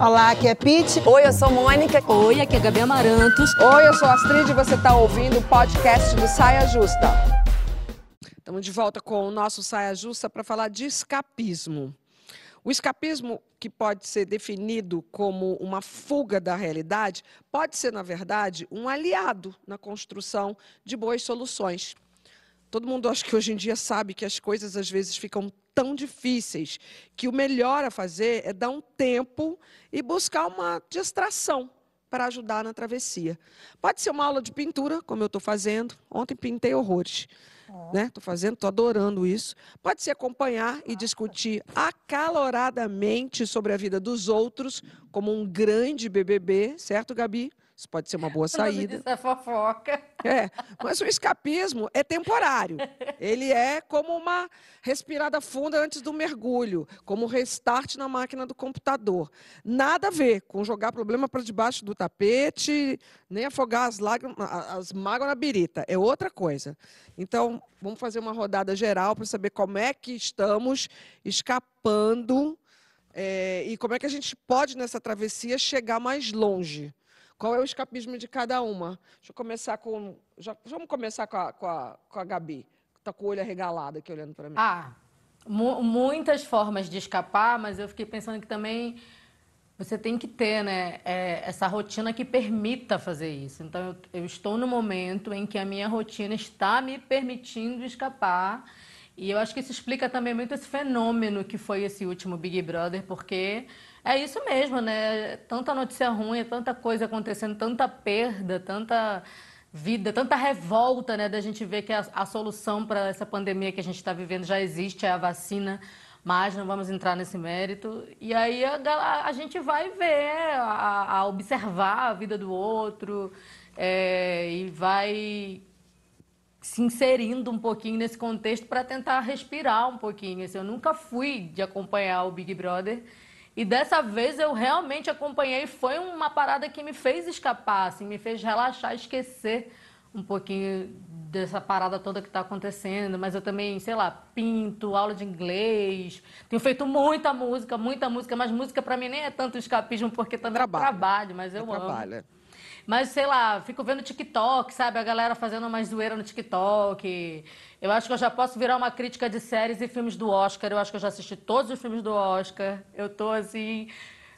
Olá, aqui é Pete. Oi, eu sou Mônica. Oi, aqui é Gabi Amarantos. Oi, eu sou Astrid e você está ouvindo o podcast do Saia Justa. Estamos de volta com o nosso Saia Justa para falar de escapismo. O escapismo, que pode ser definido como uma fuga da realidade, pode ser, na verdade, um aliado na construção de boas soluções. Todo mundo acho que hoje em dia sabe que as coisas às vezes ficam tão difíceis que o melhor a fazer é dar um tempo e buscar uma distração para ajudar na travessia. Pode ser uma aula de pintura, como eu estou fazendo. Ontem pintei horrores. Estou né? fazendo, estou adorando isso. Pode ser acompanhar e discutir acaloradamente sobre a vida dos outros, como um grande BBB, certo, Gabi? Isso pode ser uma boa saída. Isso é fofoca. É, mas o escapismo é temporário. Ele é como uma respirada funda antes do mergulho, como um restart na máquina do computador. Nada a ver com jogar problema para debaixo do tapete, nem afogar as, lágrimas, as mágoas na birita. É outra coisa. Então, vamos fazer uma rodada geral para saber como é que estamos escapando é, e como é que a gente pode, nessa travessia, chegar mais longe. Qual é o escapismo de cada uma? Deixa eu começar com. Já, vamos começar com a, com a, com a Gabi, que está com o olho arregalado aqui olhando para mim. Ah, mu muitas formas de escapar, mas eu fiquei pensando que também você tem que ter né, é, essa rotina que permita fazer isso. Então, eu, eu estou no momento em que a minha rotina está me permitindo escapar. E eu acho que isso explica também muito esse fenômeno que foi esse último Big Brother, porque é isso mesmo, né? Tanta notícia ruim, tanta coisa acontecendo, tanta perda, tanta vida, tanta revolta, né? Da gente ver que a, a solução para essa pandemia que a gente está vivendo já existe, é a vacina, mas não vamos entrar nesse mérito. E aí a, a gente vai ver, a, a, observar a vida do outro é, e vai se inserindo um pouquinho nesse contexto para tentar respirar um pouquinho. Assim, eu nunca fui de acompanhar o Big Brother. E dessa vez eu realmente acompanhei, foi uma parada que me fez escapar, assim, me fez relaxar, esquecer um pouquinho dessa parada toda que está acontecendo, mas eu também, sei lá, pinto, aula de inglês, tenho feito muita música, muita música, mas música para mim nem é tanto escapismo porque também trabalho, trabalho mas eu é amo. Trabalho. Mas, sei lá, fico vendo TikTok, sabe? A galera fazendo uma zoeira no TikTok. Eu acho que eu já posso virar uma crítica de séries e filmes do Oscar. Eu acho que eu já assisti todos os filmes do Oscar. Eu tô, assim,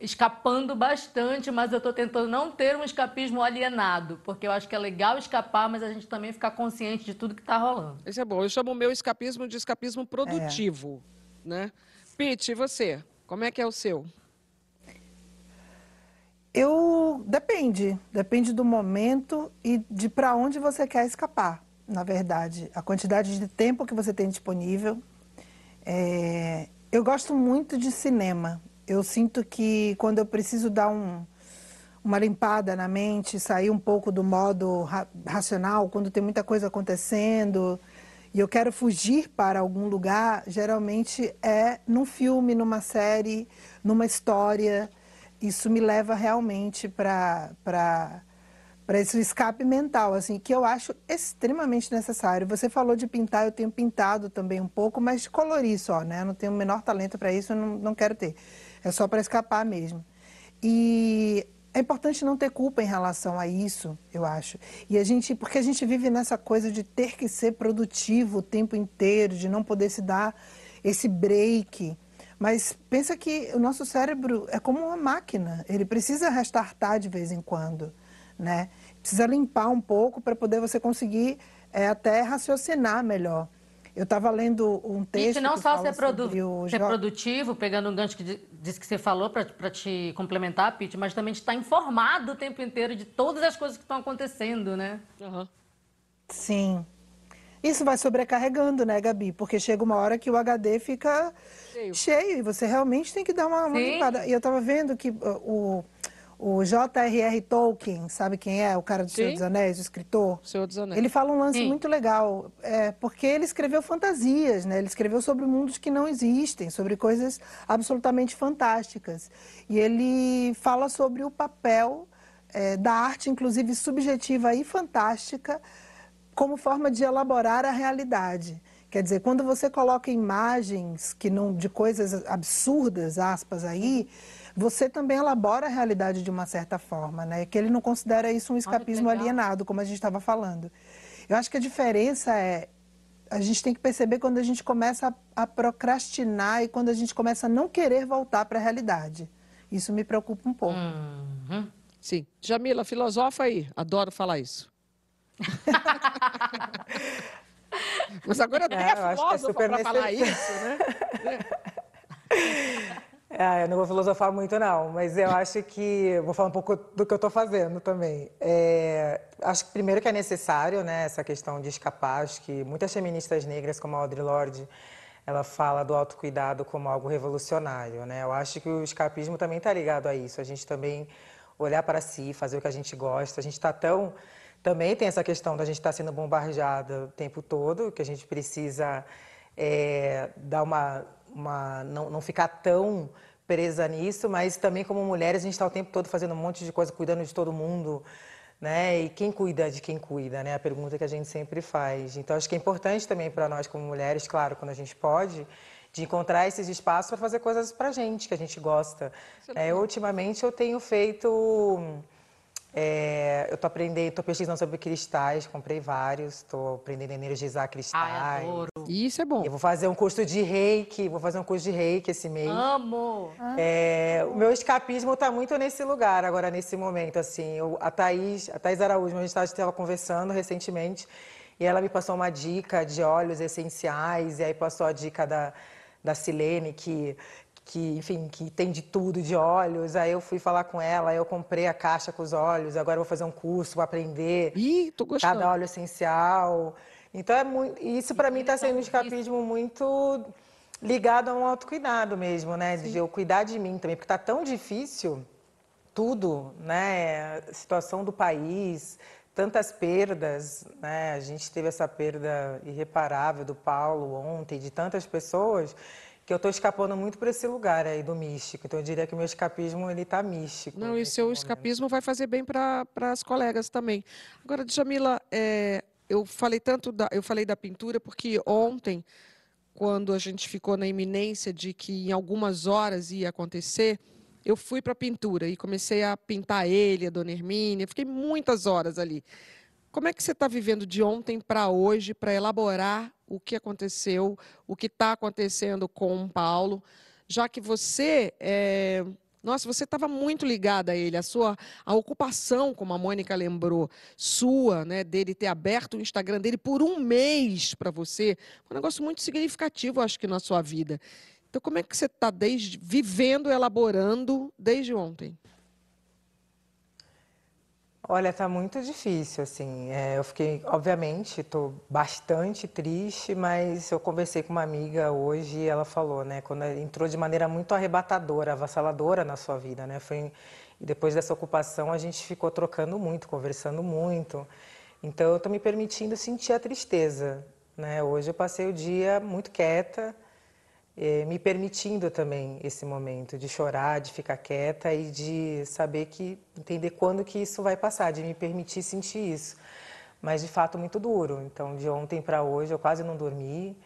escapando bastante, mas eu tô tentando não ter um escapismo alienado. Porque eu acho que é legal escapar, mas a gente também ficar consciente de tudo que tá rolando. Isso é bom. Eu chamo o meu escapismo de escapismo produtivo, é. né? Pete, e você? Como é que é o seu? Eu depende, depende do momento e de para onde você quer escapar, na verdade, a quantidade de tempo que você tem disponível. É... Eu gosto muito de cinema. Eu sinto que quando eu preciso dar um, uma limpada na mente, sair um pouco do modo ra racional, quando tem muita coisa acontecendo e eu quero fugir para algum lugar, geralmente é num filme, numa série, numa história isso me leva realmente para esse escape mental, assim, que eu acho extremamente necessário. Você falou de pintar, eu tenho pintado também um pouco, mas de colorir só, né? Eu não tenho o menor talento para isso, eu não, não quero ter. É só para escapar mesmo. E é importante não ter culpa em relação a isso, eu acho. E a gente, porque a gente vive nessa coisa de ter que ser produtivo o tempo inteiro, de não poder se dar esse break. Mas pensa que o nosso cérebro é como uma máquina, ele precisa restartar de vez em quando, né? Precisa limpar um pouco para poder você conseguir é, até raciocinar melhor. Eu estava lendo um texto. E não só ser, produ ser produtivo, pegando um gancho que disse que você falou para te complementar, Pete, mas também estar informado o tempo inteiro de todas as coisas que estão acontecendo, né? Uhum. Sim. Isso vai sobrecarregando, né, Gabi? Porque chega uma hora que o HD fica cheio, cheio e você realmente tem que dar uma, uma limpada. E eu estava vendo que uh, o, o J.R.R. Tolkien, sabe quem é? O cara do Sim. Senhor dos Anéis, o escritor? Senhor dos Anéis. Ele fala um lance Sim. muito legal, é, porque ele escreveu fantasias, né? Ele escreveu sobre mundos que não existem, sobre coisas absolutamente fantásticas. E ele fala sobre o papel é, da arte, inclusive subjetiva e fantástica, como forma de elaborar a realidade. Quer dizer, quando você coloca imagens que não de coisas absurdas, aspas aí, você também elabora a realidade de uma certa forma, né? Que ele não considera isso um escapismo alienado, como a gente estava falando. Eu acho que a diferença é a gente tem que perceber quando a gente começa a, a procrastinar e quando a gente começa a não querer voltar para a realidade. Isso me preocupa um pouco. Uhum. Sim. Jamila, filosofa aí. Adoro falar isso. Mas agora tem é, é para falar isso, né? É, eu não vou filosofar muito, não, mas eu acho que. Vou falar um pouco do que eu estou fazendo também. É, acho que, primeiro, que é necessário né, essa questão de escapar. Acho que muitas feministas negras, como a Audre Lorde, ela fala do autocuidado como algo revolucionário. Né? Eu acho que o escapismo também está ligado a isso. A gente também olhar para si, fazer o que a gente gosta. A gente está tão. Também tem essa questão da gente estar tá sendo bombardeada o tempo todo, que a gente precisa é, dar uma uma, não, não ficar tão presa nisso, mas também como mulheres a gente está o tempo todo fazendo um monte de coisa, cuidando de todo mundo, né? E quem cuida de quem cuida, né? A pergunta que a gente sempre faz. Então acho que é importante também para nós como mulheres, claro, quando a gente pode, de encontrar esses espaços para fazer coisas para a gente que a gente gosta. É, ultimamente eu tenho feito é, eu estou aprendendo, estou pesquisando sobre cristais, comprei vários, estou aprendendo a energizar cristais. Ai, adoro. Isso é bom. Eu vou fazer um curso de reiki, vou fazer um curso de reiki esse mês. Amo! É, o meu escapismo está muito nesse lugar agora, nesse momento, assim. Eu, a Thaís, a Thaís Araújo, a gente estava conversando recentemente e ela me passou uma dica de óleos essenciais e aí passou a dica da, da Silene, que que, enfim, que tem de tudo de óleos. Aí eu fui falar com ela, eu comprei a caixa com os óleos, agora eu vou fazer um curso, vou aprender Ih, tô gostando. cada óleo essencial. Então é muito, isso para mim está sendo um escapismo muito ligado a um autocuidado mesmo, né? Sim. De eu cuidar de mim também, porque está tão difícil tudo, né? A situação do país, tantas perdas, né? A gente teve essa perda irreparável do Paulo ontem, de tantas pessoas que eu estou escapando muito por esse lugar aí do místico. Então eu diria que o meu escapismo ele está místico. Não, e seu momento. escapismo vai fazer bem para as colegas também. Agora, Jamila, é, eu falei tanto da, eu falei da pintura porque ontem, quando a gente ficou na iminência de que em algumas horas ia acontecer, eu fui para a pintura e comecei a pintar ele, a Dona Hermínia. Fiquei muitas horas ali. Como é que você está vivendo de ontem para hoje para elaborar o que aconteceu, o que está acontecendo com Paulo, já que você, é... nossa, você estava muito ligada a ele, a sua a ocupação, como a Mônica lembrou, sua, né, dele ter aberto o Instagram dele por um mês para você, um negócio muito significativo, acho que na sua vida. Então, como é que você está desde vivendo, elaborando desde ontem? Olha, tá muito difícil, assim. É, eu fiquei, obviamente, estou bastante triste, mas eu conversei com uma amiga hoje e ela falou, né, quando entrou de maneira muito arrebatadora, avassaladora na sua vida, né? Foi e depois dessa ocupação a gente ficou trocando muito, conversando muito. Então eu estou me permitindo sentir a tristeza, né? Hoje eu passei o dia muito quieta eh, me permitindo também esse momento de chorar, de ficar quieta e de saber que entender quando que isso vai passar, de me permitir sentir isso. Mas de fato muito duro. Então de ontem para hoje eu quase não dormi,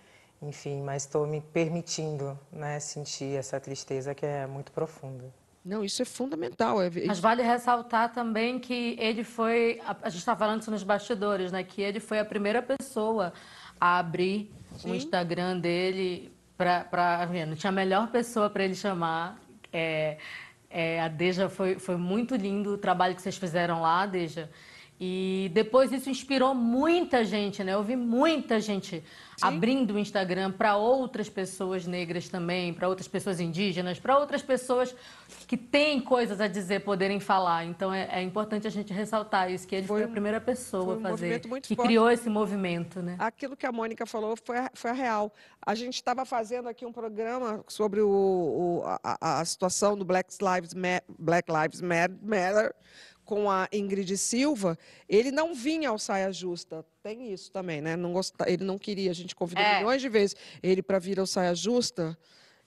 enfim, mas estou me permitindo, né, sentir essa tristeza que é muito profunda. Não, isso é fundamental. É... Mas vale ressaltar também que ele foi, a, gente está falando isso nos bastidores, né? Que ele foi a primeira pessoa a abrir Sim. o Instagram dele para não tinha a melhor pessoa para ele chamar. É, é, a Deja foi, foi muito lindo o trabalho que vocês fizeram lá, Deja. E depois isso inspirou muita gente, né? Eu vi muita gente Sim. abrindo o Instagram para outras pessoas negras também, para outras pessoas indígenas, para outras pessoas que têm coisas a dizer, poderem falar. Então é, é importante a gente ressaltar isso, que ele foi, foi a primeira pessoa a fazer, que forte. criou esse movimento, né? Aquilo que a Mônica falou foi a, foi a real. A gente estava fazendo aqui um programa sobre o, o a, a, situação do Black Lives, Black Lives Matter com a Ingrid Silva, ele não vinha ao Saia Justa. Tem isso também, né? Não gosta, ele não queria, a gente convidou é. milhões de vezes ele para vir ao Saia Justa.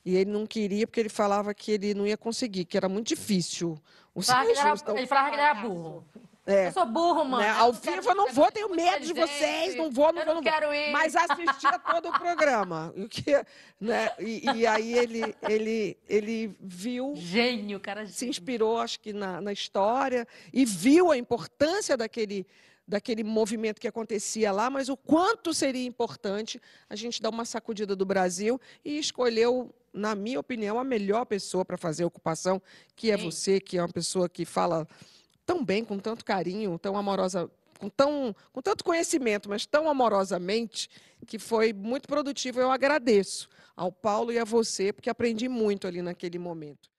E ele não queria porque ele falava que ele não ia conseguir, que era muito difícil. O Saia Justa, ele falava que ele era burro. É. Eu sou burro, mano. Né? Ao não vivo eu não vou, tenho medo de vocês, não vou, não eu vou, não vou. quero ir. Mas assistia todo o programa. O que, né? e, e aí ele, ele, ele viu Gênio, cara. se inspirou, acho que, na, na história e viu a importância daquele, daquele movimento que acontecia lá, mas o quanto seria importante a gente dar uma sacudida do Brasil e escolheu, na minha opinião, a melhor pessoa para fazer a ocupação, que é Sim. você, que é uma pessoa que fala tão bem, com tanto carinho, tão amorosa. Com, tão, com tanto conhecimento, mas tão amorosamente, que foi muito produtivo. Eu agradeço ao Paulo e a você, porque aprendi muito ali naquele momento.